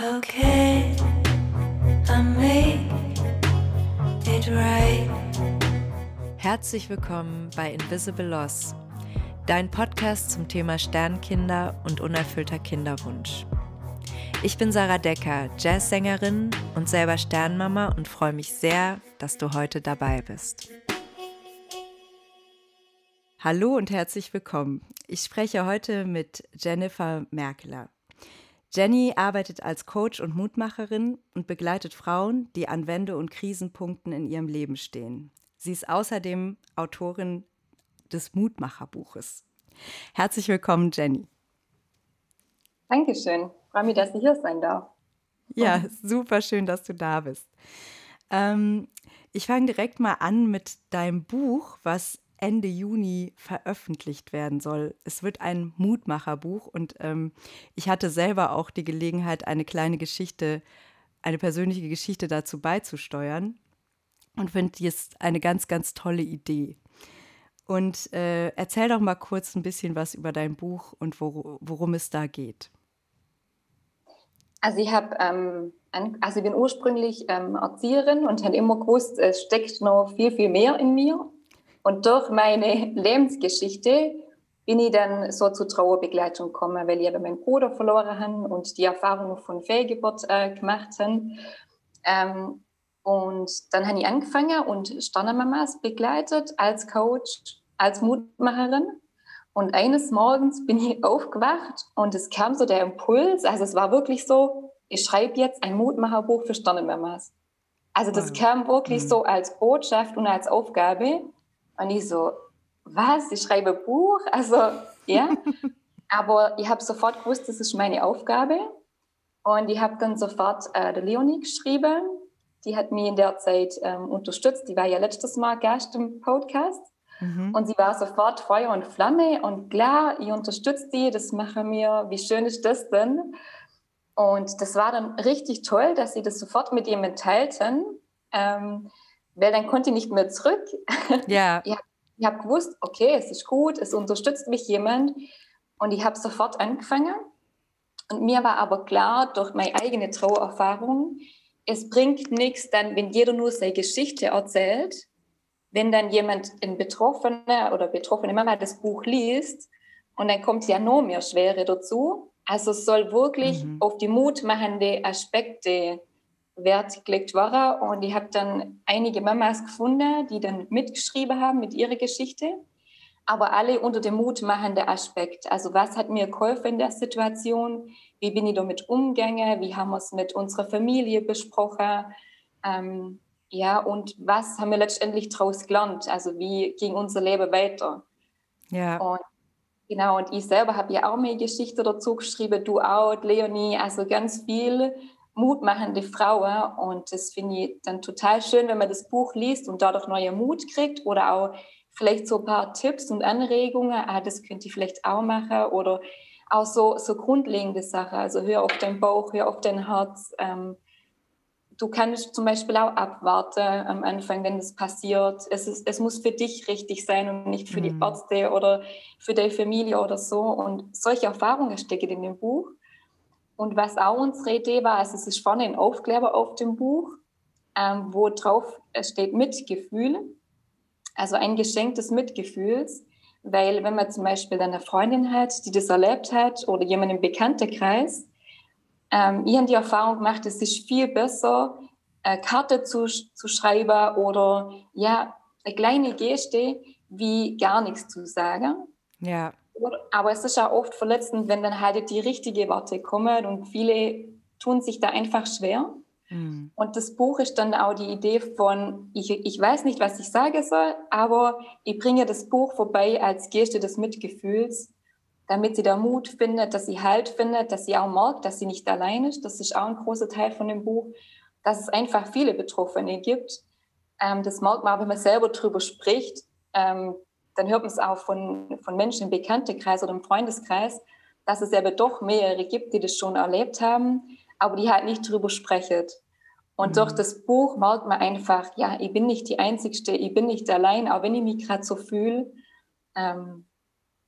Okay, I made it right. Herzlich willkommen bei Invisible Loss, dein Podcast zum Thema Sternkinder und unerfüllter Kinderwunsch. Ich bin Sarah Decker, Jazzsängerin und selber Sternmama und freue mich sehr, dass du heute dabei bist. Hallo und herzlich willkommen. Ich spreche heute mit Jennifer Merkeler. Jenny arbeitet als Coach und Mutmacherin und begleitet Frauen, die an Wende- und Krisenpunkten in ihrem Leben stehen. Sie ist außerdem Autorin des Mutmacherbuches. Herzlich willkommen, Jenny. Dankeschön. Freue mich, dass ich hier sein darf. Ja, super schön, dass du da bist. Ähm, ich fange direkt mal an mit deinem Buch, was Ende Juni veröffentlicht werden soll. Es wird ein Mutmacherbuch und ähm, ich hatte selber auch die Gelegenheit, eine kleine Geschichte, eine persönliche Geschichte dazu beizusteuern und finde, die ist eine ganz, ganz tolle Idee. Und äh, erzähl doch mal kurz ein bisschen was über dein Buch und wor worum es da geht. Also ich habe, ähm, also ich bin ursprünglich ähm, Erzieherin und habe immer gewusst, es steckt noch viel, viel mehr in mir. Und durch meine Lebensgeschichte bin ich dann so zur Trauerbegleitung gekommen, weil ich eben meinen Bruder verloren habe und die Erfahrung von Fehlgeburt äh, gemacht habe. Ähm, und dann habe ich angefangen und Sternenmamas begleitet als Coach, als Mutmacherin. Und eines Morgens bin ich aufgewacht und es kam so der Impuls, also es war wirklich so, ich schreibe jetzt ein Mutmacherbuch für Sternenmamas. Also das kam wirklich mhm. so als Botschaft und als Aufgabe. Und ich so, was? Ich schreibe Buch? Also, ja. Aber ich habe sofort gewusst, das ist meine Aufgabe. Und ich habe dann sofort äh, der Leonie geschrieben. Die hat mich in der Zeit ähm, unterstützt. Die war ja letztes Mal Gast im Podcast. Mhm. Und sie war sofort Feuer und Flamme. Und klar, ich unterstütze die, das mache mir. Wie schön ist das denn? Und das war dann richtig toll, dass sie das sofort mit jemandem teilten. Ähm, weil dann konnte ich nicht mehr zurück. Ja. ich habe gewusst, okay, es ist gut, es unterstützt mich jemand. Und ich habe sofort angefangen. Und mir war aber klar, durch meine eigene Trauererfahrung, es bringt nichts dann, wenn jeder nur seine Geschichte erzählt, wenn dann jemand, ein Betroffener oder betroffene Mama das Buch liest und dann kommt ja noch mehr Schwere dazu. Also es soll wirklich mhm. auf die mutmachende Aspekte Wert gelegt war. Und ich habe dann einige Mamas gefunden, die dann mitgeschrieben haben mit ihrer Geschichte, aber alle unter dem mutmachenden Aspekt. Also was hat mir geholfen in der Situation? Wie bin ich damit umgegangen? Wie haben wir es mit unserer Familie besprochen? Ähm, ja, und was haben wir letztendlich daraus gelernt? Also wie ging unser Leben weiter? Ja. Und genau, und ich selber habe ja auch meine Geschichte dazu geschrieben, du auch, Leonie, also ganz viel mutmachende Frauen. Und das finde ich dann total schön, wenn man das Buch liest und dadurch neue Mut kriegt oder auch vielleicht so ein paar Tipps und Anregungen. Ah, das könnte ich vielleicht auch machen oder auch so, so grundlegende Sachen. Also hör auf deinen Bauch, hör auf dein Herz. Ähm, du kannst zum Beispiel auch abwarten am Anfang, wenn das passiert. Es, ist, es muss für dich richtig sein und nicht für mhm. die Ärzte oder für deine Familie oder so. Und solche Erfahrungen stecken in dem Buch. Und was auch unsere Idee war, also es ist vorne ein Aufkleber auf dem Buch, ähm, wo drauf steht Mitgefühl, also ein Geschenk des Mitgefühls. Weil wenn man zum Beispiel eine Freundin hat, die das erlebt hat oder jemand im Bekanntenkreis, ähm, ich habe die Erfahrung gemacht, es ist viel besser, eine Karte zu, zu schreiben oder ja, eine kleine Geste, wie gar nichts zu sagen. Ja. Aber es ist auch oft verletzend, wenn dann halt die richtige Worte kommen und viele tun sich da einfach schwer. Mhm. Und das Buch ist dann auch die Idee von, ich, ich weiß nicht, was ich sagen soll, aber ich bringe das Buch vorbei als Geste des Mitgefühls, damit sie da Mut findet, dass sie Halt findet, dass sie auch merkt, dass sie nicht allein ist. Das ist auch ein großer Teil von dem Buch, dass es einfach viele Betroffene gibt. Ähm, das merkt man, wenn man selber drüber spricht. Ähm, dann hört man es auch von, von Menschen im Bekanntenkreis oder im Freundeskreis, dass es aber doch mehrere gibt, die das schon erlebt haben, aber die halt nicht drüber sprechen. Und mhm. durch das Buch merkt man einfach, ja, ich bin nicht die Einzige, ich bin nicht allein, auch wenn ich mich gerade so fühle. Ähm,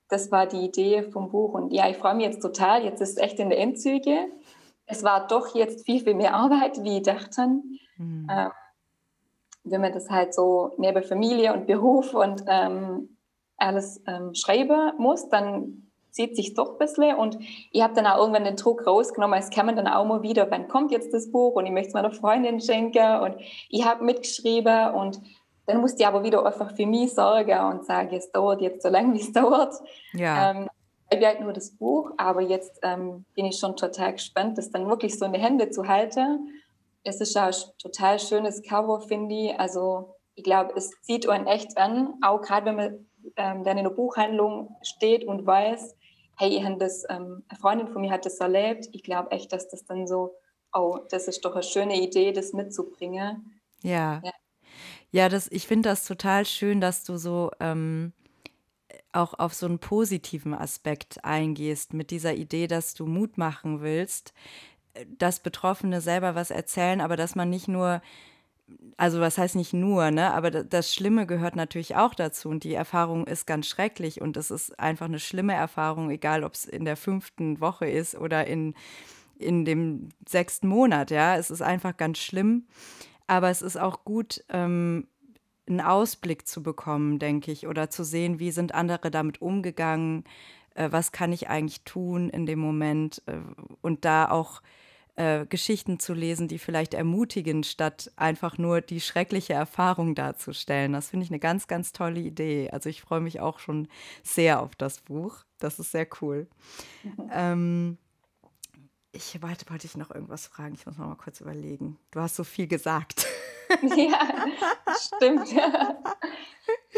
das war die Idee vom Buch. Und ja, ich freue mich jetzt total. Jetzt ist es echt in der Endzüge. es war doch jetzt viel, viel mehr Arbeit, wie ich dachte. Mhm. Ähm, wenn man das halt so neben Familie und Beruf und ähm, alles ähm, schreiben muss, dann zieht sich doch ein bisschen und ich habe dann auch irgendwann den Druck rausgenommen, es kam dann auch mal wieder, wann kommt jetzt das Buch und ich möchte es meiner Freundin schenken und ich habe mitgeschrieben und dann musste ich aber wieder einfach für mich sorgen und sagen, es dauert jetzt so lange, wie es dauert. Ja. Ähm, ich halt nur das Buch, aber jetzt ähm, bin ich schon total gespannt, das dann wirklich so in die Hände zu halten. Es ist ja ein total schönes Cover, finde ich. Also ich glaube, es zieht einen echt an, auch gerade wenn man ähm, dann in der Buchhandlung steht und weiß, hey, ich das, ähm, eine Freundin von mir hat das erlebt. Ich glaube echt, dass das dann so, oh, das ist doch eine schöne Idee, das mitzubringen. Ja. Ja, ja das, ich finde das total schön, dass du so ähm, auch auf so einen positiven Aspekt eingehst, mit dieser Idee, dass du Mut machen willst, äh, dass Betroffene selber was erzählen, aber dass man nicht nur also was heißt nicht nur, ne? Aber das Schlimme gehört natürlich auch dazu und die Erfahrung ist ganz schrecklich und es ist einfach eine schlimme Erfahrung, egal ob es in der fünften Woche ist oder in, in dem sechsten Monat, ja. Es ist einfach ganz schlimm. Aber es ist auch gut, ähm, einen Ausblick zu bekommen, denke ich, oder zu sehen, wie sind andere damit umgegangen, äh, was kann ich eigentlich tun in dem Moment äh, und da auch äh, Geschichten zu lesen, die vielleicht ermutigen, statt einfach nur die schreckliche Erfahrung darzustellen. Das finde ich eine ganz, ganz tolle Idee. Also ich freue mich auch schon sehr auf das Buch. Das ist sehr cool. Mhm. Ähm, ich wollte, wollte ich noch irgendwas fragen. Ich muss noch mal kurz überlegen. Du hast so viel gesagt. Ja, stimmt.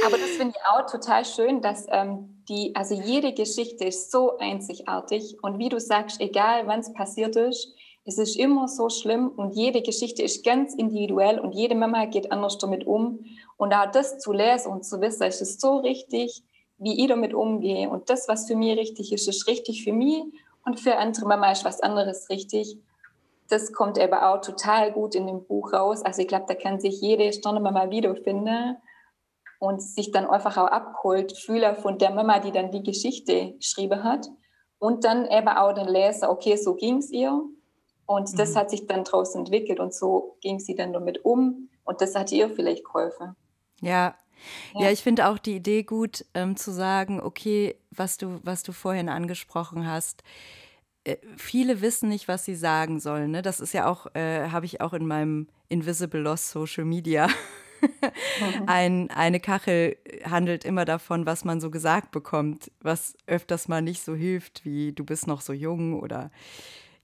Aber das finde ich auch total schön, dass ähm, die, also jede Geschichte ist so einzigartig und wie du sagst, egal wann es passiert ist, es ist immer so schlimm und jede Geschichte ist ganz individuell und jede Mama geht anders damit um. Und auch das zu lesen und zu wissen, es ist so richtig, wie ich damit umgehe. Und das, was für mich richtig ist, ist richtig für mich und für andere Mama ist was anderes richtig. Das kommt eben auch total gut in dem Buch raus. Also ich glaube, da kann sich jede Sternenmama wiederfinden und sich dann einfach auch abgeholt fühlen von der Mama, die dann die Geschichte geschrieben hat. Und dann eben auch den Leser, okay, so ging es ihr und das mhm. hat sich dann daraus entwickelt und so ging sie dann damit um und das hat ihr vielleicht geholfen. Ja. Ja, ja ich finde auch die Idee gut, ähm, zu sagen, okay, was du, was du vorhin angesprochen hast, äh, viele wissen nicht, was sie sagen sollen. Ne? Das ist ja auch, äh, habe ich auch in meinem Invisible Lost Social Media. Mhm. Ein, eine Kachel handelt immer davon, was man so gesagt bekommt, was öfters mal nicht so hilft, wie du bist noch so jung oder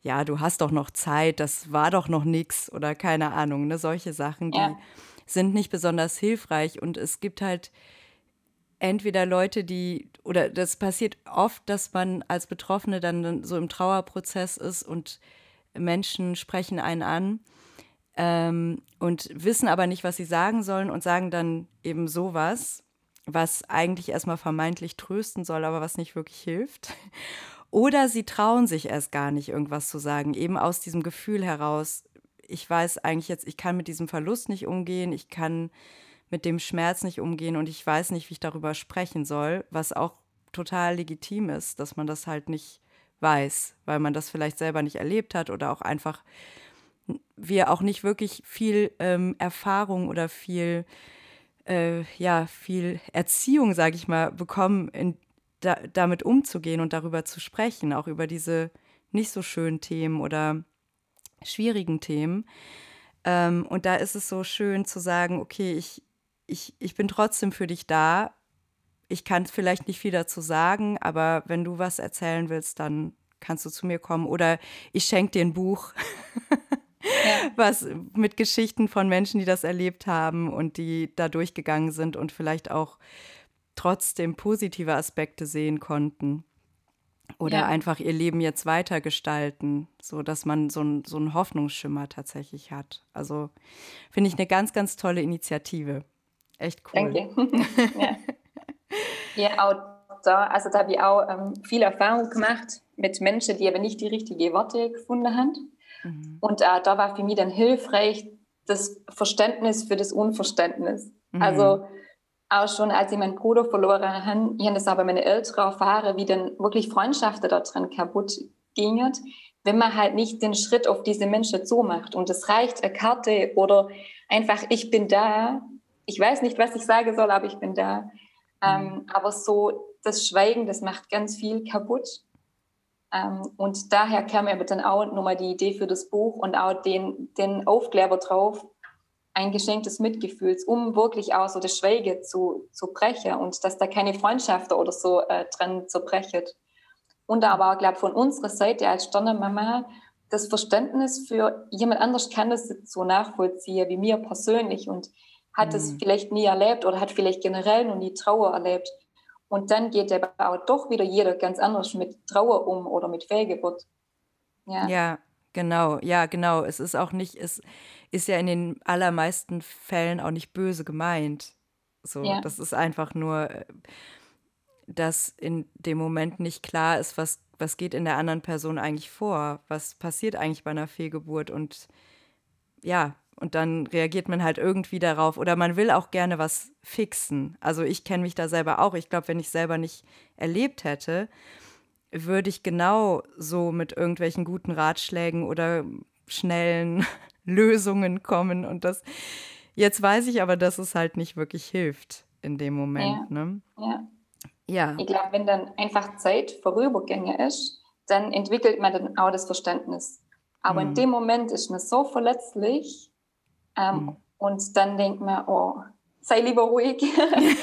ja, du hast doch noch Zeit, das war doch noch nichts oder keine Ahnung, ne? Solche Sachen, die ja. sind nicht besonders hilfreich und es gibt halt entweder Leute, die, oder das passiert oft, dass man als Betroffene dann so im Trauerprozess ist und Menschen sprechen einen an ähm, und wissen aber nicht, was sie sagen sollen und sagen dann eben sowas, was eigentlich erstmal vermeintlich trösten soll, aber was nicht wirklich hilft. Oder sie trauen sich erst gar nicht, irgendwas zu sagen, eben aus diesem Gefühl heraus, ich weiß eigentlich jetzt, ich kann mit diesem Verlust nicht umgehen, ich kann mit dem Schmerz nicht umgehen und ich weiß nicht, wie ich darüber sprechen soll, was auch total legitim ist, dass man das halt nicht weiß, weil man das vielleicht selber nicht erlebt hat oder auch einfach wir auch nicht wirklich viel ähm, Erfahrung oder viel äh, ja viel Erziehung, sage ich mal, bekommen in da, damit umzugehen und darüber zu sprechen, auch über diese nicht so schönen Themen oder schwierigen Themen. Ähm, und da ist es so schön zu sagen, okay, ich, ich, ich bin trotzdem für dich da. Ich kann vielleicht nicht viel dazu sagen, aber wenn du was erzählen willst, dann kannst du zu mir kommen. Oder ich schenke dir ein Buch, ja. was mit Geschichten von Menschen, die das erlebt haben und die da durchgegangen sind und vielleicht auch trotzdem positive Aspekte sehen konnten oder ja. einfach ihr Leben jetzt weitergestalten, so dass man so, ein, so einen Hoffnungsschimmer tatsächlich hat. Also finde ich eine ganz, ganz tolle Initiative. Echt cool. Danke. ja. ja, auch da, also da habe ich auch ähm, viel Erfahrung gemacht mit Menschen, die aber nicht die richtigen Worte gefunden haben. Mhm. Und äh, da war für mich dann hilfreich das Verständnis für das Unverständnis. Mhm. Also auch schon, als ich meinen Bruder verloren habe, ich habe das aber meine Eltern erfahren, wie dann wirklich Freundschaften da drin kaputt gingen, wenn man halt nicht den Schritt auf diese Menschen zumacht. Und es reicht eine Karte oder einfach, ich bin da. Ich weiß nicht, was ich sagen soll, aber ich bin da. Ähm, mhm. aber so das Schweigen, das macht ganz viel kaputt. Ähm, und daher kam mir dann auch nochmal die Idee für das Buch und auch den, den Aufkleber drauf, ein Geschenk des Mitgefühls, um wirklich auch so das Schweige zu, zu brechen und dass da keine Freundschaft oder so äh, dran zerbrechen. Und aber, glaube von unserer Seite als Sternenmama das Verständnis für jemand anders kann das so nachvollziehen wie mir persönlich und hat es mhm. vielleicht nie erlebt oder hat vielleicht generell noch nie Trauer erlebt. Und dann geht aber auch doch wieder jeder ganz anders mit Trauer um oder mit Fehlgeburt. Ja. ja, genau, ja, genau. Es ist auch nicht, es ist ja in den allermeisten Fällen auch nicht böse gemeint. So, ja. das ist einfach nur, äh, dass in dem Moment nicht klar ist, was, was geht in der anderen Person eigentlich vor, was passiert eigentlich bei einer Fehlgeburt und ja, und dann reagiert man halt irgendwie darauf oder man will auch gerne was fixen. Also ich kenne mich da selber auch. Ich glaube, wenn ich selber nicht erlebt hätte, würde ich genau so mit irgendwelchen guten Ratschlägen oder schnellen Lösungen kommen. Und das, jetzt weiß ich aber, dass es halt nicht wirklich hilft in dem Moment. Ja. Ne? ja. ja. Ich glaube, wenn dann einfach Zeit vorübergänge ist, dann entwickelt man dann auch das Verständnis. Aber mhm. in dem Moment ist man so verletzlich, ähm, mhm. Und dann denkt man, oh, sei lieber ruhig. ähm,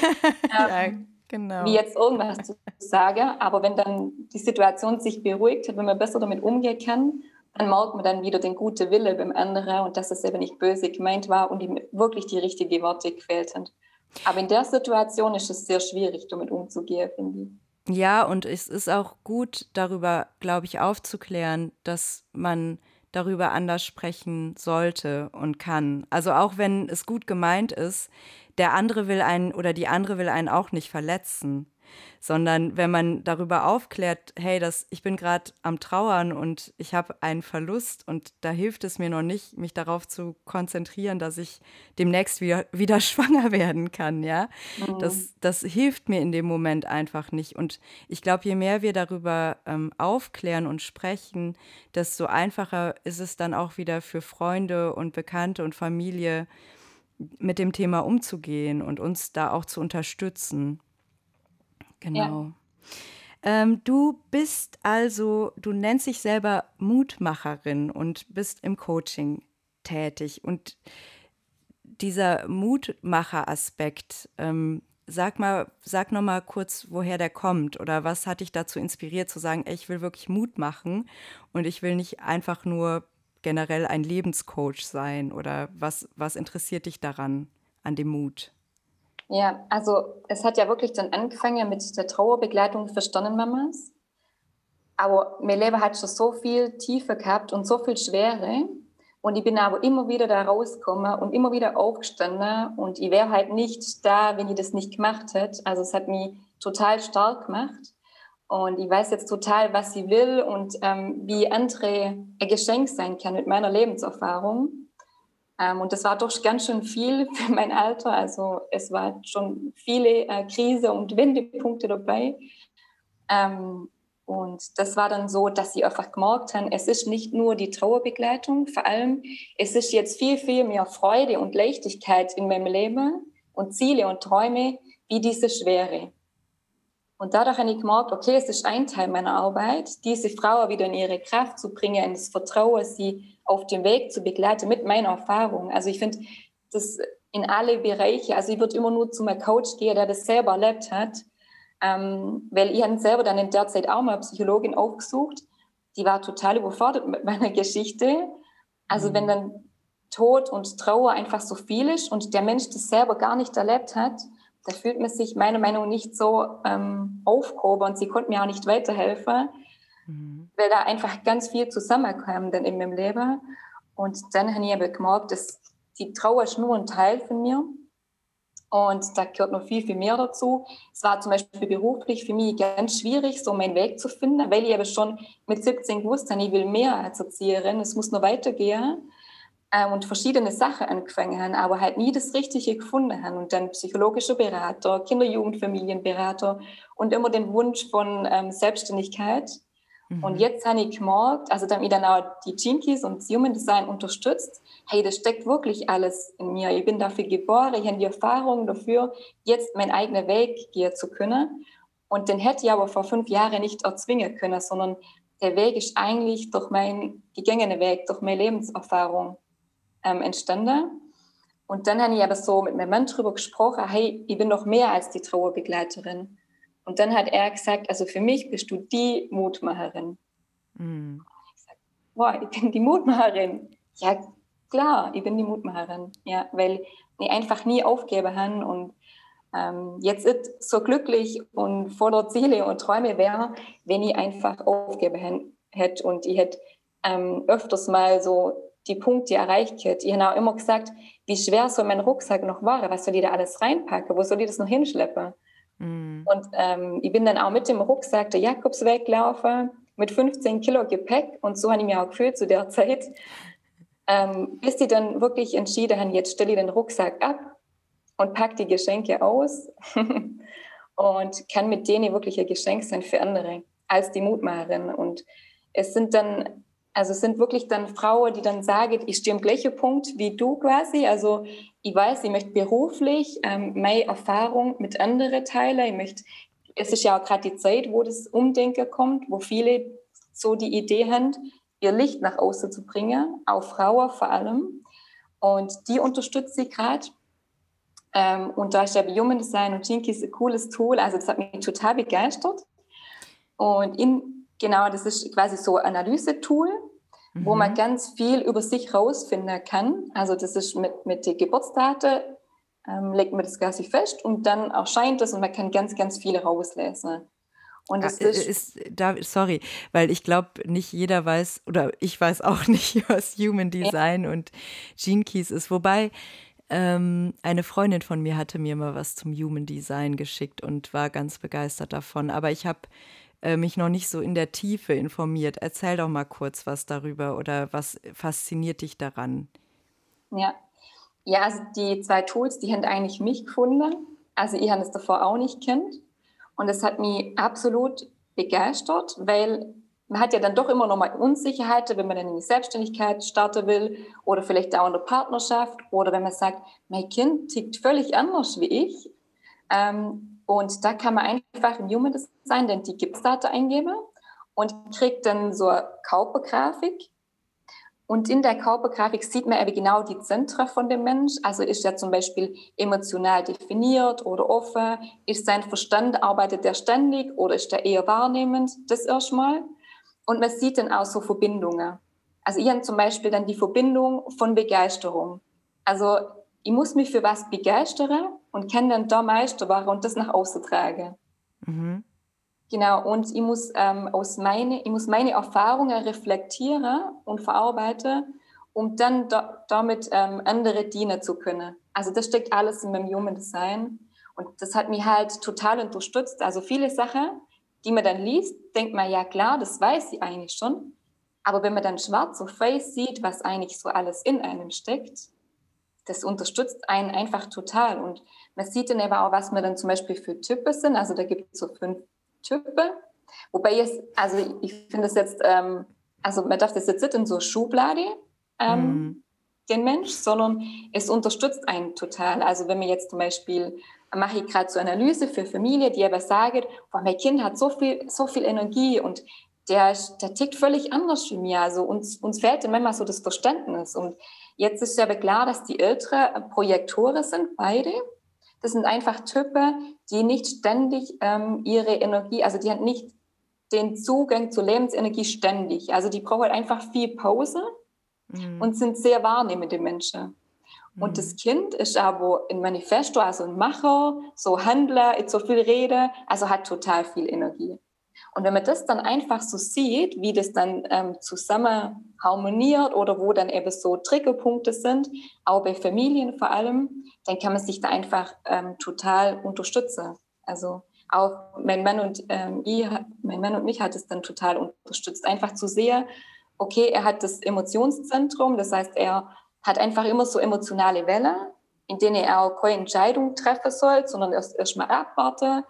ja, genau. Wie jetzt irgendwas zu sagen. Aber wenn dann die Situation sich beruhigt hat, wenn man besser damit umgehen kann, dann merkt man dann wieder den guten Wille beim anderen und dass es eben nicht böse gemeint war und ihm wirklich die richtigen Worte gefehlt haben. Aber in der Situation ist es sehr schwierig, damit umzugehen, finde ich. Ja, und es ist auch gut, darüber, glaube ich, aufzuklären, dass man darüber anders sprechen sollte und kann. Also auch wenn es gut gemeint ist, der andere will einen oder die andere will einen auch nicht verletzen sondern wenn man darüber aufklärt, hey, das, ich bin gerade am Trauern und ich habe einen Verlust und da hilft es mir noch nicht, mich darauf zu konzentrieren, dass ich demnächst wieder, wieder schwanger werden kann, ja. Mhm. Das, das hilft mir in dem Moment einfach nicht. Und ich glaube, je mehr wir darüber ähm, aufklären und sprechen, desto einfacher ist es dann auch wieder für Freunde und Bekannte und Familie, mit dem Thema umzugehen und uns da auch zu unterstützen. Genau. Ja. Ähm, du bist also, du nennst dich selber Mutmacherin und bist im Coaching tätig. Und dieser Mutmacher-Aspekt, ähm, sag mal, sag noch mal kurz, woher der kommt oder was hat dich dazu inspiriert zu sagen, ey, ich will wirklich Mut machen und ich will nicht einfach nur generell ein Lebenscoach sein oder was, was interessiert dich daran, an dem Mut? Ja, also es hat ja wirklich dann angefangen mit der Trauerbegleitung für Sternenmamas. Aber mein Leben hat schon so viel Tiefe gehabt und so viel Schwere. Und ich bin aber immer wieder da rausgekommen und immer wieder aufgestanden. Und ich wäre halt nicht da, wenn ich das nicht gemacht hätte. Also es hat mich total stark gemacht. Und ich weiß jetzt total, was sie will und ähm, wie andere ein Geschenk sein kann mit meiner Lebenserfahrung. Ähm, und das war doch ganz schön viel für mein Alter. Also es war schon viele äh, Krise und Wendepunkte dabei. Ähm, und das war dann so, dass sie einfach gemerkt haben, es ist nicht nur die Trauerbegleitung, vor allem es ist jetzt viel, viel mehr Freude und Leichtigkeit in meinem Leben und Ziele und Träume wie diese Schwere. Und dadurch habe ich gemerkt, okay, es ist ein Teil meiner Arbeit, diese Frau wieder in ihre Kraft zu bringen, in das Vertrauen, sie auf dem Weg zu begleiten mit meiner Erfahrung. Also ich finde, das in alle Bereiche, also ich würde immer nur zu einem Coach gehen, der das selber erlebt hat, ähm, weil ich habe selber dann in der Zeit auch mal eine Psychologin aufgesucht, die war total überfordert mit meiner Geschichte. Also wenn mhm. dann Tod und Trauer einfach so viel ist und der Mensch das selber gar nicht erlebt hat, da fühlt man sich meiner Meinung nach nicht so ähm, aufgehoben und sie konnte mir auch nicht weiterhelfen mhm. weil da einfach ganz viel zusammenkam dann in meinem Leben. Und dann habe ich aber gemerkt, dass die Trauer ist nur ein Teil von mir. Und da gehört noch viel, viel mehr dazu. Es war zum Beispiel beruflich für mich ganz schwierig, so meinen Weg zu finden, weil ich aber schon mit 17 gewusst habe, ich will mehr als Erzieherin, es muss noch weitergehen ähm, und verschiedene Sachen angefangen haben, aber halt nie das Richtige gefunden haben. Und dann psychologischer Berater, Kinder-, Jugendfamilienberater und immer den Wunsch von ähm, Selbstständigkeit. Mhm. Und jetzt habe ich gemerkt, also damit dann auch die Jinkies und das Human Design unterstützt, hey, das steckt wirklich alles in mir. Ich bin dafür geboren, ich habe die Erfahrung dafür, jetzt meinen eigenen Weg gehen zu können. Und den hätte ich aber vor fünf Jahren nicht erzwingen können, sondern der Weg ist eigentlich durch meinen gegangenen Weg, durch meine Lebenserfahrung ähm, entstanden. Und dann habe ich aber so mit meinem Mann drüber gesprochen, hey, ich bin noch mehr als die Trauerbegleiterin. Und dann hat er gesagt, also für mich bist du die Mutmacherin. Mhm. Ich gesagt, boah, ich bin die Mutmacherin. Ja, klar, ich bin die Mutmacherin. Ja, weil ich einfach nie aufgeben habe und ähm, jetzt ist so glücklich und voller Ziele und Träume wäre, wenn ich einfach aufgeben hätte und ich hätte ähm, öfters mal so die Punkte erreicht hätte. Ich habe auch immer gesagt, wie schwer soll mein Rucksack noch war, was soll ich da alles reinpacken, wo soll ich das noch hinschleppen? Mhm. Und ähm, ich bin dann auch mit dem Rucksack der Jakobsweg gelaufen, mit 15 Kilo Gepäck und so habe ich mich auch gefühlt zu der Zeit, ähm, bis die dann wirklich entschieden haben, jetzt stelle ich den Rucksack ab und packe die Geschenke aus und kann mit denen wirklich ein Geschenk sein für andere als die Mutmacherin. Und es sind dann also es sind wirklich dann Frauen, die dann sagen, ich stehe am gleichen Punkt wie du quasi. Also ich weiß, ich möchte beruflich ähm, meine Erfahrung mit anderen teilen. Ich möchte, es ist ja auch gerade die Zeit, wo das Umdenken kommt, wo viele so die Idee haben, ihr Licht nach außen zu bringen, auch Frauen vor allem. Und die unterstütze ich gerade. Ähm, und da ist ja Human Design und Jinkies ein cooles Tool. Also das hat mich total begeistert. Und in Genau, das ist quasi so ein Analysetool, mhm. wo man mhm. ganz viel über sich rausfinden kann. Also das ist mit, mit den Geburtsdaten, ähm, legt man das quasi fest und dann erscheint das und man kann ganz, ganz viel rauslesen. Und das ah, ist, ist da, sorry, weil ich glaube, nicht jeder weiß oder ich weiß auch nicht, was Human Design ja. und Gene Keys ist. Wobei ähm, eine Freundin von mir hatte mir mal was zum Human Design geschickt und war ganz begeistert davon. Aber ich habe äh, mich noch nicht so in der Tiefe informiert. Erzähl doch mal kurz was darüber oder was fasziniert dich daran? Ja, ja also die zwei Tools, die haben eigentlich mich gefunden. Also ich habe es davor auch nicht kennt. Und es hat mich absolut begeistert, weil man hat ja dann doch immer noch mal Unsicherheiten, wenn man dann in die Selbstständigkeit starten will oder vielleicht auch in der Partnerschaft oder wenn man sagt, mein Kind tickt völlig anders wie ich. Ähm, und da kann man einfach im Human Design dann die Gipsdate eingeben und kriegt dann so eine Körpergrafik. Und in der Körpergrafik sieht man eben genau die Zentren von dem Mensch. Also ist er zum Beispiel emotional definiert oder offen? Ist sein Verstand, arbeitet er ständig oder ist er eher wahrnehmend? Das erstmal. Und man sieht dann auch so Verbindungen. Also ich habe zum Beispiel dann die Verbindung von Begeisterung. Also ich muss mich für was begeistern und kann dann da Meister werden und das nach außen tragen. Mhm. Genau, und ich muss, ähm, aus meine, ich muss meine Erfahrungen reflektieren und verarbeiten, um dann da, damit ähm, andere dienen zu können. Also das steckt alles in meinem Human Design und das hat mich halt total unterstützt. Also viele Sachen, die man dann liest, denkt man, ja klar, das weiß ich eigentlich schon. Aber wenn man dann schwarz auf weiß sieht, was eigentlich so alles in einem steckt, das unterstützt einen einfach total. Und man sieht dann aber auch, was man dann zum Beispiel für Typen sind. Also da gibt es so fünf Typen. Wobei jetzt, also ich finde das jetzt, ähm, also man darf das jetzt nicht in so Schublade ähm, mhm. den Mensch, sondern es unterstützt einen total. Also wenn man jetzt zum Beispiel mache ich gerade so Analyse für Familie, die aber sagen, boah, mein Kind hat so viel, so viel Energie und der, der tickt völlig anders wie mir. Also uns, uns fehlt dann manchmal so das Verständnis. Und Jetzt ist aber klar, dass die Ältere Projektoren sind, beide. Das sind einfach Typen, die nicht ständig ähm, ihre Energie, also die haben nicht den Zugang zur Lebensenergie ständig. Also die brauchen halt einfach viel Pause mhm. und sind sehr wahrnehmende Menschen. Mhm. Und das Kind ist aber ein Manifesto, also ein Macher, so Handler, so viel Rede, also hat total viel Energie. Und wenn man das dann einfach so sieht, wie das dann ähm, zusammen harmoniert oder wo dann eben so Triggerpunkte sind, auch bei Familien vor allem, dann kann man sich da einfach ähm, total unterstützen. Also auch mein Mann und ähm, ich, mein Mann und mich hat es dann total unterstützt, einfach zu sehen, okay, er hat das Emotionszentrum, das heißt, er hat einfach immer so emotionale Wellen, in denen er auch keine Entscheidung treffen soll, sondern erst erst mal abwarten.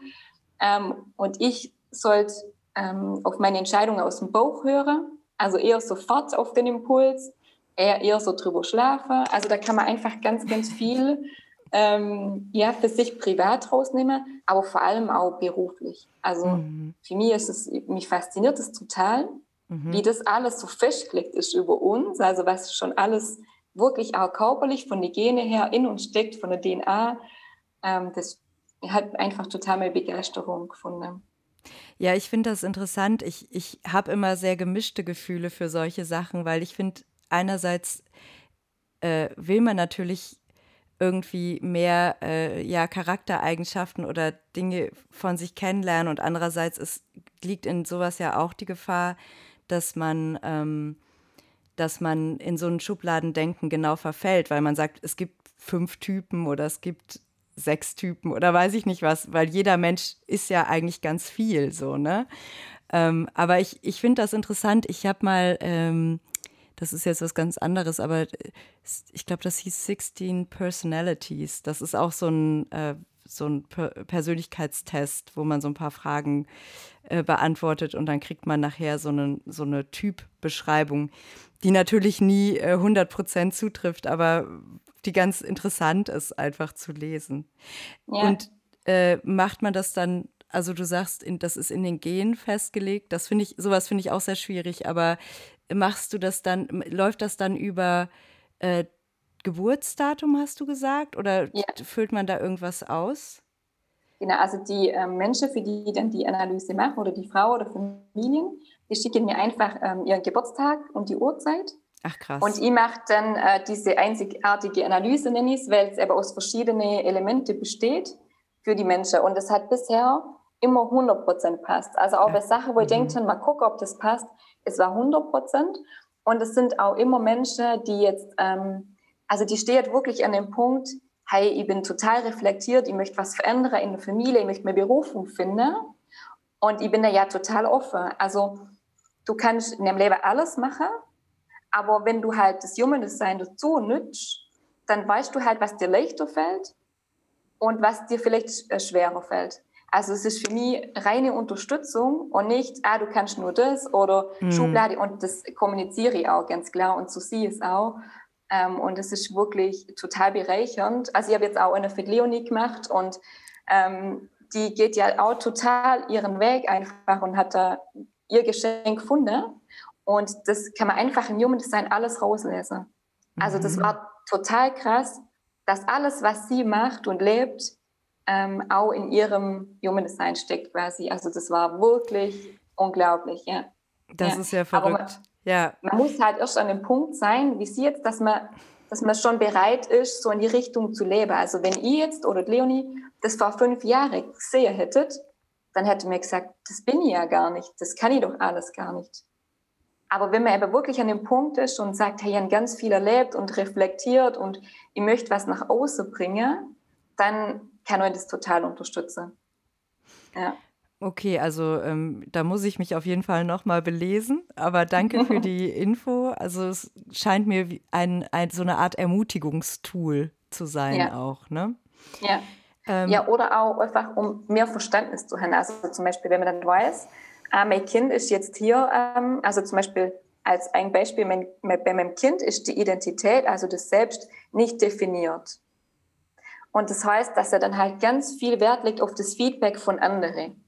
Ähm, und ich sollte ähm, auf meine Entscheidungen aus dem Bauch höre, also eher sofort auf den Impuls, eher, eher so drüber schlafe. Also da kann man einfach ganz, ganz viel ähm, ja, für sich privat rausnehmen, aber vor allem auch beruflich. Also mhm. für mich ist es, mich fasziniert es total, mhm. wie das alles so festgelegt ist über uns, also was schon alles wirklich auch körperlich von den Gene her in uns steckt, von der DNA. Ähm, das hat einfach total meine Begeisterung gefunden. Ja, ich finde das interessant. Ich, ich habe immer sehr gemischte Gefühle für solche Sachen, weil ich finde, einerseits äh, will man natürlich irgendwie mehr äh, ja, Charaktereigenschaften oder Dinge von sich kennenlernen und andererseits ist, liegt in sowas ja auch die Gefahr, dass man, ähm, dass man in so einen Schubladendenken genau verfällt, weil man sagt, es gibt fünf Typen oder es gibt sechs Typen oder weiß ich nicht was, weil jeder Mensch ist ja eigentlich ganz viel so, ne? Ähm, aber ich, ich finde das interessant. Ich habe mal, ähm, das ist jetzt was ganz anderes, aber ich glaube, das hieß 16 Personalities. Das ist auch so ein, äh, so ein per Persönlichkeitstest, wo man so ein paar Fragen äh, beantwortet und dann kriegt man nachher so eine, so eine Typbeschreibung, die natürlich nie äh, 100% zutrifft, aber die ganz interessant ist, einfach zu lesen. Ja. Und äh, macht man das dann, also du sagst, in, das ist in den Genen festgelegt, das finde ich, sowas finde ich auch sehr schwierig, aber machst du das dann, läuft das dann über äh, Geburtsdatum, hast du gesagt? Oder ja. füllt man da irgendwas aus? Genau, also die äh, Menschen, für die dann die Analyse machen, oder die Frau oder Familien, die schicken mir einfach ähm, ihren Geburtstag und die Uhrzeit. Ach krass. Und ich mache dann äh, diese einzigartige Analyse, nenne ich es, weil es eben aus verschiedenen Elementen besteht für die Menschen. Und es hat bisher immer 100 Prozent passt. Also auch ja. bei Sachen, wo ich mhm. denke, mal gucken, ob das passt, es war 100 Prozent. Und es sind auch immer Menschen, die jetzt, ähm, also die stehen wirklich an dem Punkt, hey, ich bin total reflektiert, ich möchte was verändern in der Familie, ich möchte meine Berufung finden. Und ich bin da ja total offen. Also du kannst in dem Leben alles machen, aber wenn du halt das Human Design dazu nützt, dann weißt du halt, was dir leichter fällt und was dir vielleicht äh, schwerer fällt. Also es ist für mich reine Unterstützung und nicht, ah, du kannst nur das oder mhm. Schublade und das kommuniziere ich auch ganz klar und so sehe ich es auch. Ähm, und es ist wirklich total bereichernd. Also ich habe jetzt auch eine für Leonie gemacht und ähm, die geht ja auch total ihren Weg einfach und hat da ihr Geschenk gefunden. Und das kann man einfach im Human Design alles rauslesen. Also das mhm. war total krass, dass alles, was sie macht und lebt, ähm, auch in ihrem Human Design steckt quasi. Also das war wirklich unglaublich, ja. Das ja. ist ja verrückt. Man, ja. man muss halt erst an dem Punkt sein, wie sie jetzt, dass man, dass man schon bereit ist, so in die Richtung zu leben. Also wenn ihr jetzt oder Leonie das vor fünf Jahren gesehen hättet, dann hätte mir gesagt, das bin ich ja gar nicht, das kann ich doch alles gar nicht. Aber wenn man eben wirklich an dem Punkt ist und sagt, hey, ich habe ganz viel erlebt und reflektiert und ich möchte was nach außen bringen, dann kann euch das total unterstützen. Ja. Okay, also ähm, da muss ich mich auf jeden Fall nochmal belesen. Aber danke für die Info. Also es scheint mir ein, ein, so eine Art Ermutigungstool zu sein ja. auch, ne? Ja. Ähm, ja, oder auch einfach, um mehr Verständnis zu haben. Also zum Beispiel, wenn man dann weiß, ah, mein Kind ist jetzt hier, ähm, also zum Beispiel als ein Beispiel, mein, bei meinem Kind ist die Identität, also das Selbst, nicht definiert. Und das heißt, dass er dann halt ganz viel Wert legt auf das Feedback von anderen.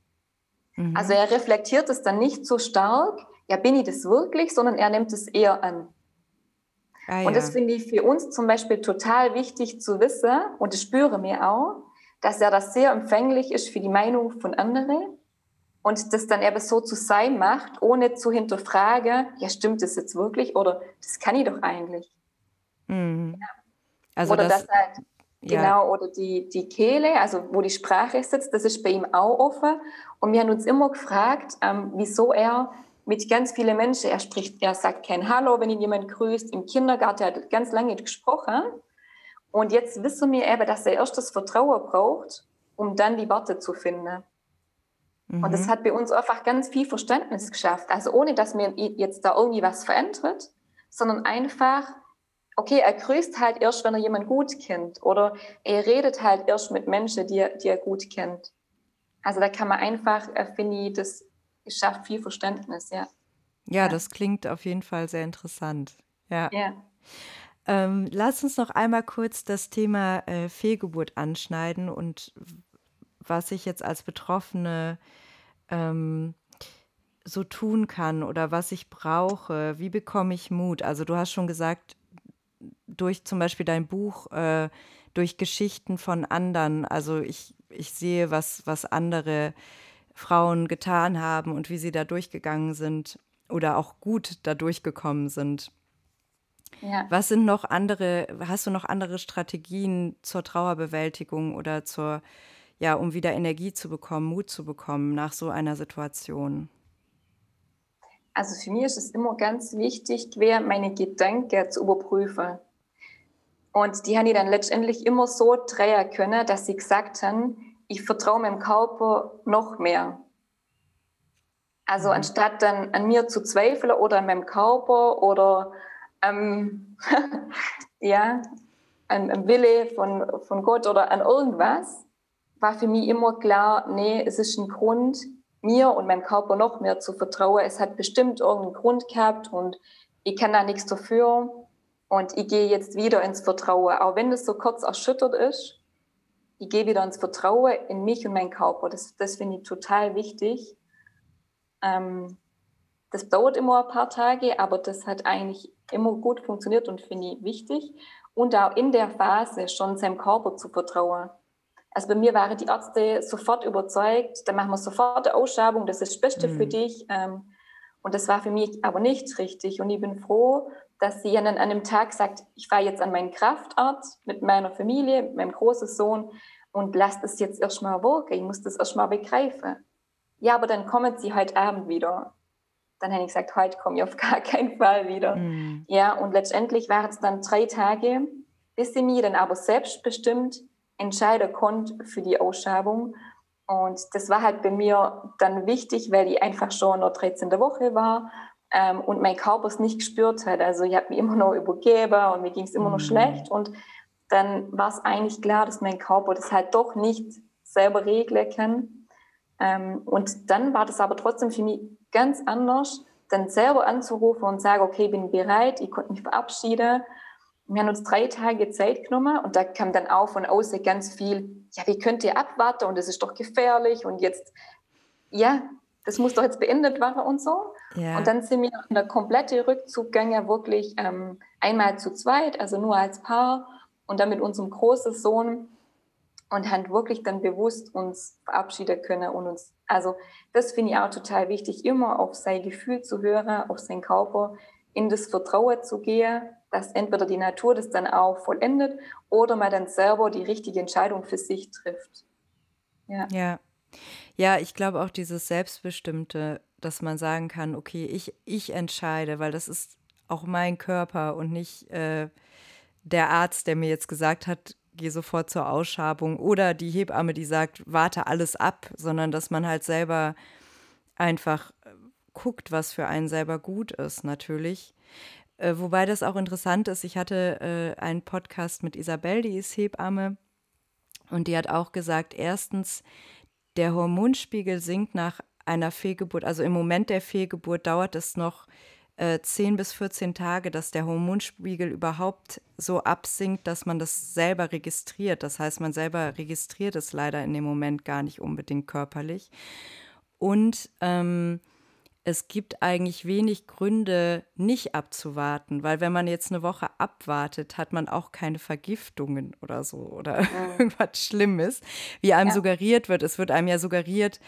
Mhm. Also er reflektiert es dann nicht so stark, ja, bin ich das wirklich, sondern er nimmt es eher an. Ah. Und das finde ich für uns zum Beispiel total wichtig zu wissen, und das spüre mir auch, dass er das sehr empfänglich ist für die Meinung von anderen und das dann eben so zu sein macht, ohne zu hinterfragen, ja, stimmt das jetzt wirklich oder das kann ich doch eigentlich. Mhm. Ja. Also oder das, dass halt Genau, ja. oder die, die Kehle, also wo die Sprache sitzt, das ist bei ihm auch offen. Und wir haben uns immer gefragt, ähm, wieso er mit ganz vielen Menschen, er spricht, er sagt kein Hallo, wenn ihn jemand grüßt. Im Kindergarten hat er ganz lange gesprochen. Und jetzt wissen wir eben, dass er erst das Vertrauen braucht, um dann die Worte zu finden. Mhm. Und das mhm. hat bei uns einfach ganz viel Verständnis geschafft. Also ohne, dass mir jetzt da irgendwie was verändert, sondern einfach okay, er grüßt halt erst, wenn er jemand gut kennt oder er redet halt erst mit Menschen, die er, die er gut kennt. Also da kann man einfach, äh, finde ich, das schafft viel Verständnis, ja. Ja, das klingt auf jeden Fall sehr interessant. Ja. Ja. Ähm, lass uns noch einmal kurz das Thema äh, Fehlgeburt anschneiden und was ich jetzt als Betroffene ähm, so tun kann oder was ich brauche. Wie bekomme ich Mut? Also du hast schon gesagt, durch zum Beispiel dein Buch, äh, durch Geschichten von anderen. Also ich, ich sehe, was, was andere Frauen getan haben und wie sie da durchgegangen sind oder auch gut da durchgekommen sind. Ja. Was sind noch andere, hast du noch andere Strategien zur Trauerbewältigung oder zur, ja, um wieder Energie zu bekommen, Mut zu bekommen nach so einer Situation? Also für mich ist es immer ganz wichtig, quer meine Gedanken zu überprüfen. Und die haben die dann letztendlich immer so drehen können, dass sie gesagt haben, ich vertraue meinem Körper noch mehr. Also mhm. anstatt dann an mir zu zweifeln oder an meinem Körper oder ähm, ja, an, am Wille von, von Gott oder an irgendwas, war für mich immer klar, nee, es ist ein Grund, mir und meinem Körper noch mehr zu vertrauen. Es hat bestimmt irgendeinen Grund gehabt und ich kann da nichts dafür. Und ich gehe jetzt wieder ins Vertrauen, auch wenn es so kurz erschüttert ist. Ich gehe wieder ins Vertrauen in mich und meinen Körper. Das, das finde ich total wichtig. Ähm, das dauert immer ein paar Tage, aber das hat eigentlich immer gut funktioniert und finde ich wichtig. Und auch in der Phase schon seinem Körper zu vertrauen. Also bei mir waren die Ärzte sofort überzeugt, dann machen wir sofort eine Ausschabung, das ist das Beste mhm. für dich. Ähm, und das war für mich aber nicht richtig. Und ich bin froh, dass sie dann an einem Tag sagt, ich fahre jetzt an meinen Kraftort mit meiner Familie, mit meinem großen Sohn und lasse das jetzt erstmal wirken. Ich muss das erstmal begreifen. Ja, aber dann kommen sie heute Abend wieder. Dann habe ich gesagt, heute komme ich auf gar keinen Fall wieder. Mhm. Ja, und letztendlich waren es dann drei Tage, bis sie mir dann aber selbstbestimmt entscheiden konnte für die Ausschabung. Und das war halt bei mir dann wichtig, weil ich einfach schon in der 13. Woche war ähm, und mein Körper es nicht gespürt hat. Also ich habe mich immer noch übergeben und mir ging es immer noch mhm. schlecht. Und dann war es eigentlich klar, dass mein Körper das halt doch nicht selber regeln kann. Ähm, und dann war das aber trotzdem für mich ganz anders, dann selber anzurufen und sagen, okay, ich bin bereit, ich konnte mich verabschieden wir haben uns drei Tage Zeit genommen und da kam dann auch von außen ganz viel, ja, wie könnt ihr abwarten und es ist doch gefährlich und jetzt, ja, das muss doch jetzt beendet werden und so. Ja. Und dann sind wir in der komplette Rückzuggänge wirklich ähm, einmal zu zweit, also nur als Paar und dann mit unserem großen Sohn und haben wirklich dann bewusst uns verabschieden können und uns, also das finde ich auch total wichtig, immer auf sein Gefühl zu hören, auf seinen Körper, in das Vertrauen zu gehen dass entweder die Natur das dann auch vollendet oder man dann selber die richtige Entscheidung für sich trifft. Ja. Ja, ja ich glaube auch dieses Selbstbestimmte, dass man sagen kann, okay, ich, ich entscheide, weil das ist auch mein Körper und nicht äh, der Arzt, der mir jetzt gesagt hat, geh sofort zur Ausschabung oder die Hebamme, die sagt, warte alles ab, sondern dass man halt selber einfach äh, guckt, was für einen selber gut ist, natürlich. Äh, wobei das auch interessant ist. Ich hatte äh, einen Podcast mit Isabel, die ist Hebamme. Und die hat auch gesagt, erstens, der Hormonspiegel sinkt nach einer Fehlgeburt. Also im Moment der Fehlgeburt dauert es noch äh, 10 bis 14 Tage, dass der Hormonspiegel überhaupt so absinkt, dass man das selber registriert. Das heißt, man selber registriert es leider in dem Moment gar nicht unbedingt körperlich. Und ähm, es gibt eigentlich wenig Gründe, nicht abzuwarten, weil wenn man jetzt eine Woche abwartet, hat man auch keine Vergiftungen oder so oder mhm. irgendwas Schlimmes, wie einem ja. suggeriert wird. Es wird einem ja suggeriert,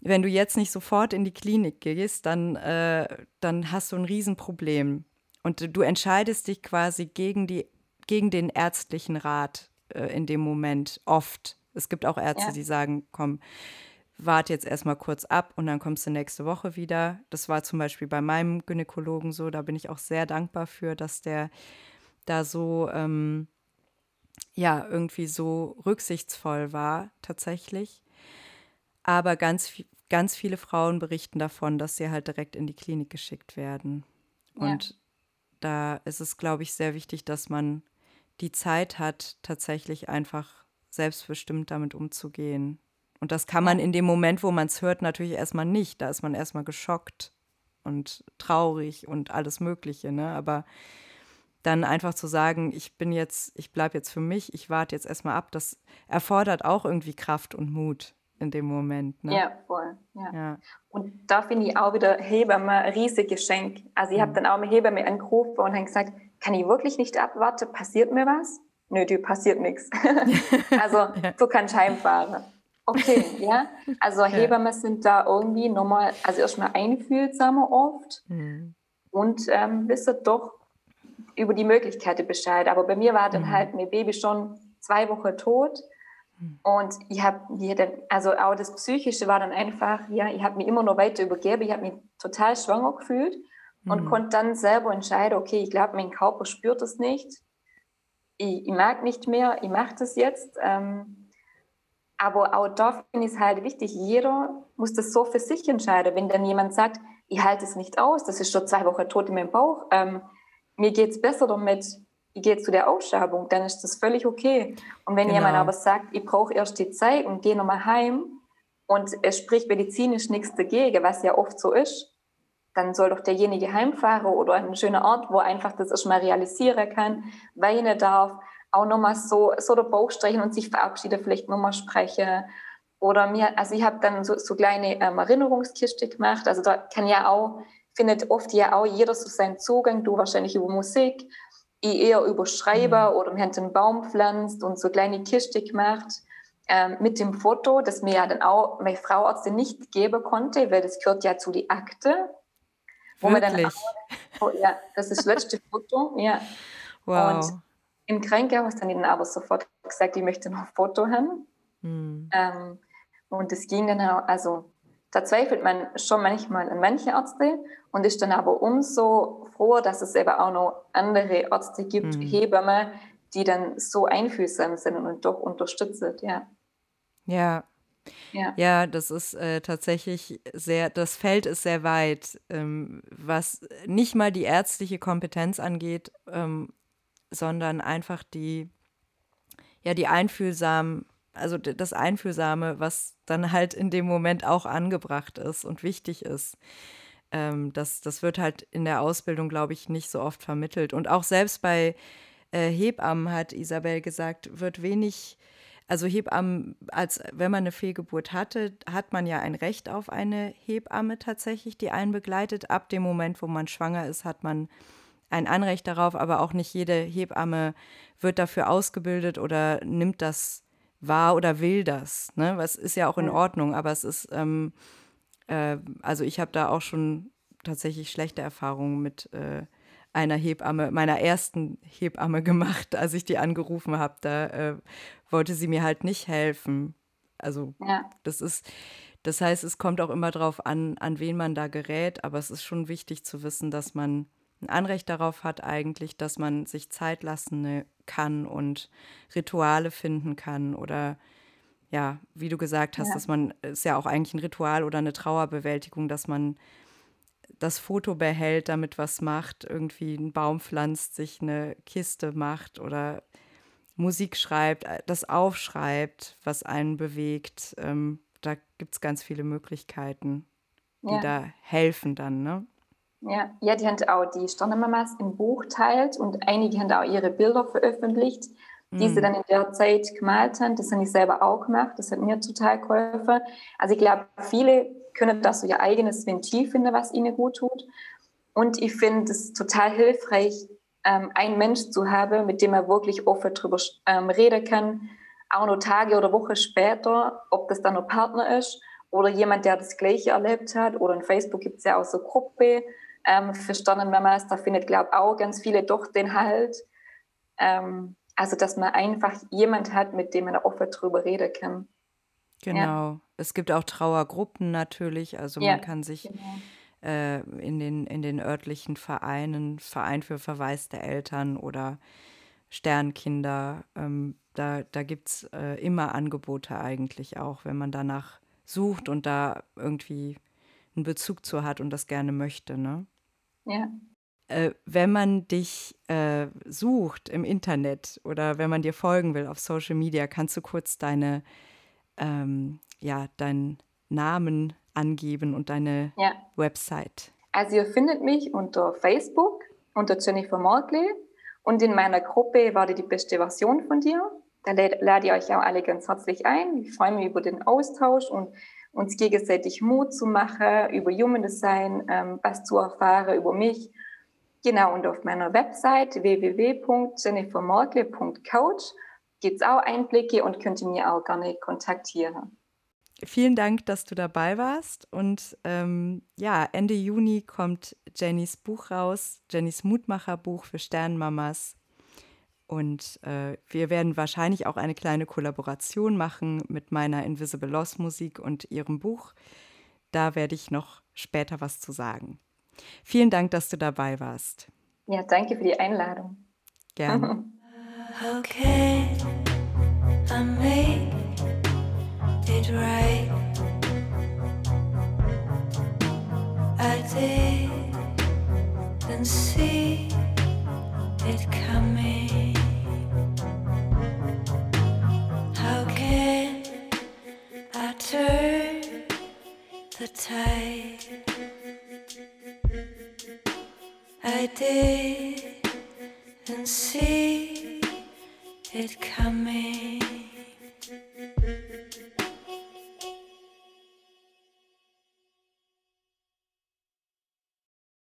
wenn du jetzt nicht sofort in die Klinik gehst, dann, äh, dann hast du ein Riesenproblem. Und du entscheidest dich quasi gegen, die, gegen den ärztlichen Rat äh, in dem Moment oft. Es gibt auch Ärzte, ja. die sagen, komm, warte jetzt erstmal kurz ab und dann kommst du nächste Woche wieder. Das war zum Beispiel bei meinem Gynäkologen so. Da bin ich auch sehr dankbar für, dass der da so, ähm, ja, irgendwie so rücksichtsvoll war, tatsächlich. Aber ganz, ganz viele Frauen berichten davon, dass sie halt direkt in die Klinik geschickt werden. Und ja. da ist es, glaube ich, sehr wichtig, dass man die Zeit hat, tatsächlich einfach selbstbestimmt damit umzugehen Und das kann man in dem Moment, wo man es hört, natürlich erstmal nicht. Da ist man erstmal geschockt und traurig und alles Mögliche. Ne? Aber dann einfach zu sagen, ich bin jetzt, ich bleibe jetzt für mich, ich warte jetzt erstmal ab, das erfordert auch irgendwie Kraft und Mut in dem Moment. Ne? Ja, voll. Ja. ja. Und da finde ich auch wieder Hebamme ein riesiges Geschenk. Also ich mhm. habe dann auch mit Hebamme angerufen und habe gesagt, kann ich wirklich nicht abwarten, passiert mir was? Nö, dir passiert nichts. also ja. so kann Heimfahren. Okay, ja. Also Hebammen sind da irgendwie nochmal, also erstmal einfühlsamer oft mhm. und ähm, wissen doch über die Möglichkeiten Bescheid. Aber bei mir war dann mhm. halt mein Baby schon zwei Wochen tot. Mhm. Und ich habe also auch das Psychische war dann einfach, ja, ich habe mich immer noch weiter übergeben, ich habe mich total schwanger gefühlt und mhm. konnte dann selber entscheiden, okay, ich glaube, mein Körper spürt es nicht, ich, ich mag nicht mehr, ich mache das jetzt. Ähm, aber auch da finde ich es halt wichtig, jeder muss das so für sich entscheiden. Wenn dann jemand sagt, ich halte es nicht aus, das ist schon zwei Wochen tot in meinem Bauch, ähm, mir geht es besser damit, ich gehe zu der Ausschabung, dann ist das völlig okay. Und wenn genau. jemand aber sagt, ich brauche erst die Zeit und gehe nochmal heim und es spricht medizinisch nichts dagegen, was ja oft so ist, dann soll doch derjenige heimfahren oder an einen schönen Ort, wo einfach das erstmal realisieren kann, weinen darf, auch nochmal so, so der Bauch streichen und sich verabschieden, vielleicht nochmal sprechen. Oder mir, also ich habe dann so, so kleine ähm, Erinnerungskiste gemacht. Also da kann ja auch findet oft ja auch jeder so seinen Zugang, du wahrscheinlich über Musik, ich eher über Schreiber mhm. oder wir haben einen Baum pflanzt und so kleine Kiste gemacht ähm, mit dem Foto, das mir ja dann auch meine Frau Ärztin nicht geben konnte, weil das gehört ja zu die Akte. Wo Wirklich? man dann auch, ja, das ist das letzte Foto, ja. Wow. Und im Krankenhaus dann dann aber sofort gesagt, ich möchte noch ein Foto haben. Mhm. Ähm, und das ging dann auch, also da zweifelt man schon manchmal an manche Ärzte und ist dann aber umso froher, dass es eben auch noch andere Ärzte gibt, mhm. Hebammen, die dann so einfühlsam sind und doch unterstützen, ja. Ja. Ja. ja, das ist äh, tatsächlich sehr, das Feld ist sehr weit, ähm, was nicht mal die ärztliche Kompetenz angeht, ähm, sondern einfach die, ja, die einfühlsamen also das Einfühlsame, was dann halt in dem Moment auch angebracht ist und wichtig ist. Ähm, das, das wird halt in der Ausbildung, glaube ich, nicht so oft vermittelt. Und auch selbst bei äh, Hebammen, hat Isabel gesagt, wird wenig, also Hebammen, als wenn man eine Fehlgeburt hatte, hat man ja ein Recht auf eine Hebamme tatsächlich, die einen begleitet. Ab dem Moment, wo man schwanger ist, hat man ein Anrecht darauf, aber auch nicht jede Hebamme wird dafür ausgebildet oder nimmt das wahr oder will das. Ne? Was ist ja auch in Ordnung, aber es ist, ähm, äh, also ich habe da auch schon tatsächlich schlechte Erfahrungen mit äh, einer Hebamme, meiner ersten Hebamme gemacht, als ich die angerufen habe. Da äh, wollte sie mir halt nicht helfen. Also ja. das ist, das heißt, es kommt auch immer darauf an, an wen man da gerät, aber es ist schon wichtig zu wissen, dass man ein Anrecht darauf hat eigentlich, dass man sich Zeit lassen ne, kann und Rituale finden kann oder ja, wie du gesagt hast, ja. dass man, ist ja auch eigentlich ein Ritual oder eine Trauerbewältigung, dass man das Foto behält, damit was macht, irgendwie einen Baum pflanzt, sich eine Kiste macht oder Musik schreibt, äh, das aufschreibt, was einen bewegt. Ähm, da gibt es ganz viele Möglichkeiten, die ja. da helfen dann, ne? Ja, ja die haben auch die Sternenmamas im Buch teilt und einige haben auch ihre Bilder veröffentlicht, die mm. sie dann in der Zeit gemalt haben. Das habe ich selber auch gemacht. Das hat mir total geholfen. Also ich glaube, viele können das so ihr eigenes Ventil finden, was ihnen gut tut. Und ich finde es total hilfreich, ähm, einen Mensch zu haben, mit dem er wirklich offen darüber ähm, reden kann, auch nur Tage oder Wochen später, ob das dann ein Partner ist oder jemand, der das Gleiche erlebt hat. Oder in Facebook gibt es ja auch so Gruppe, ähm, für Sternenmamas. Da findet, glaube ich, auch ganz viele doch den Halt. Ähm, also, dass man einfach jemand hat, mit dem man offen drüber reden kann. Genau. Ja. Es gibt auch Trauergruppen natürlich. Also ja, man kann sich genau. äh, in, den, in den örtlichen Vereinen, Verein für verwaiste Eltern oder Sternkinder, ähm, da, da gibt es äh, immer Angebote eigentlich auch, wenn man danach sucht und da irgendwie einen Bezug zu hat und das gerne möchte, ne? Ja. Äh, wenn man dich äh, sucht im Internet oder wenn man dir folgen will auf Social Media, kannst du kurz deine, ähm, ja, deinen Namen angeben und deine ja. Website. Also ihr findet mich unter Facebook, unter Jennifer Markley und in meiner Gruppe war die beste Version von dir. Da lade ich euch auch alle ganz herzlich ein. Ich freue mich über den Austausch und uns gegenseitig Mut zu machen, über Human Design ähm, was zu erfahren, über mich. Genau, und auf meiner Website www.jennifermorgle.coach gibt es auch Einblicke und könnt ihr mir auch gerne kontaktieren. Vielen Dank, dass du dabei warst. Und ähm, ja, Ende Juni kommt Jennys Buch raus, Jennys Mutmacherbuch für Sternmamas. Und äh, wir werden wahrscheinlich auch eine kleine Kollaboration machen mit meiner Invisible Loss Musik und ihrem Buch. Da werde ich noch später was zu sagen. Vielen Dank, dass du dabei warst. Ja, danke für die Einladung. Gerne. okay, I made it right. I didn't see it coming. Turn the tide. I didn't see it coming.